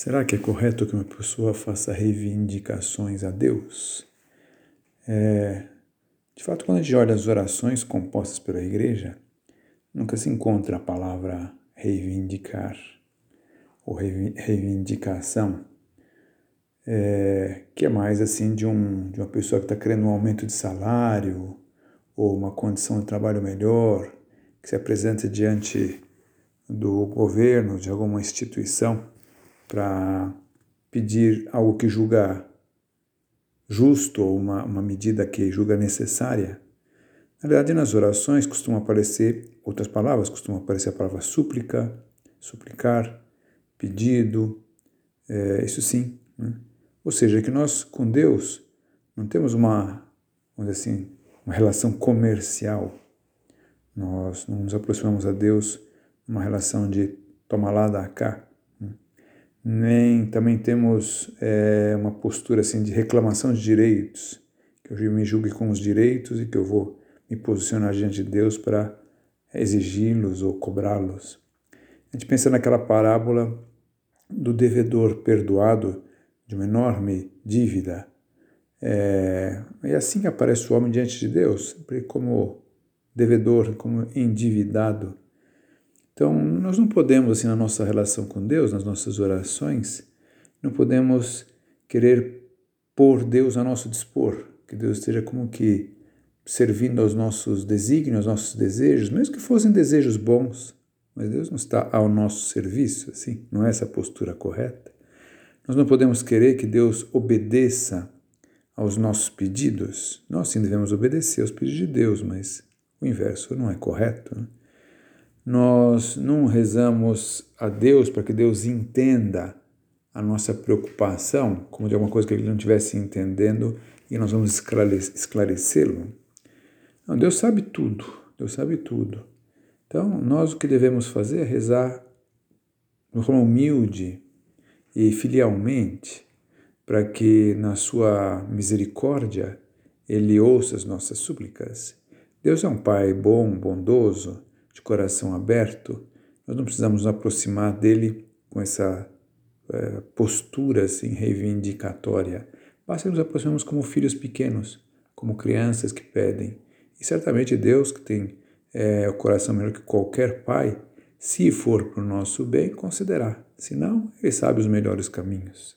Será que é correto que uma pessoa faça reivindicações a Deus? É, de fato, quando a gente olha as orações compostas pela igreja, nunca se encontra a palavra reivindicar ou reivindicação, é, que é mais assim de, um, de uma pessoa que está querendo um aumento de salário ou uma condição de trabalho melhor, que se apresenta diante do governo, de alguma instituição para pedir algo que julga justo ou uma, uma medida que julga necessária. Na verdade, nas orações costumam aparecer outras palavras, costumam aparecer a palavra súplica, suplicar, pedido, é, isso sim. Né? Ou seja, que nós com Deus não temos uma, vamos dizer assim, uma relação comercial. Nós não nos aproximamos a Deus numa relação de toma lá, dá cá nem também temos é, uma postura assim de reclamação de direitos, que eu me julgue com os direitos e que eu vou me posicionar diante de Deus para exigi-los ou cobrá-los. A gente pensa naquela parábola do devedor perdoado de uma enorme dívida. É, e assim aparece o homem diante de Deus, como devedor, como endividado. Então, nós não podemos, assim, na nossa relação com Deus, nas nossas orações, não podemos querer pôr Deus a nosso dispor, que Deus esteja como que servindo aos nossos desígnios, aos nossos desejos, mesmo que fossem desejos bons, mas Deus não está ao nosso serviço, assim, não é essa a postura correta. Nós não podemos querer que Deus obedeça aos nossos pedidos. Nós sim devemos obedecer aos pedidos de Deus, mas o inverso não é correto. Né? Nós não rezamos a Deus para que Deus entenda a nossa preocupação, como de alguma coisa que ele não estivesse entendendo e nós vamos esclarecê-lo. Não, Deus sabe tudo, Deus sabe tudo. Então, nós o que devemos fazer é rezar de forma humilde e filialmente, para que na sua misericórdia ele ouça as nossas súplicas. Deus é um Pai bom, bondoso, de coração aberto, nós não precisamos nos aproximar dele com essa é, postura assim reivindicatória. Basta nos aproximarmos como filhos pequenos, como crianças que pedem. E certamente Deus, que tem é, o coração melhor que qualquer pai, se for para o nosso bem, considerar. Se não, Ele sabe os melhores caminhos.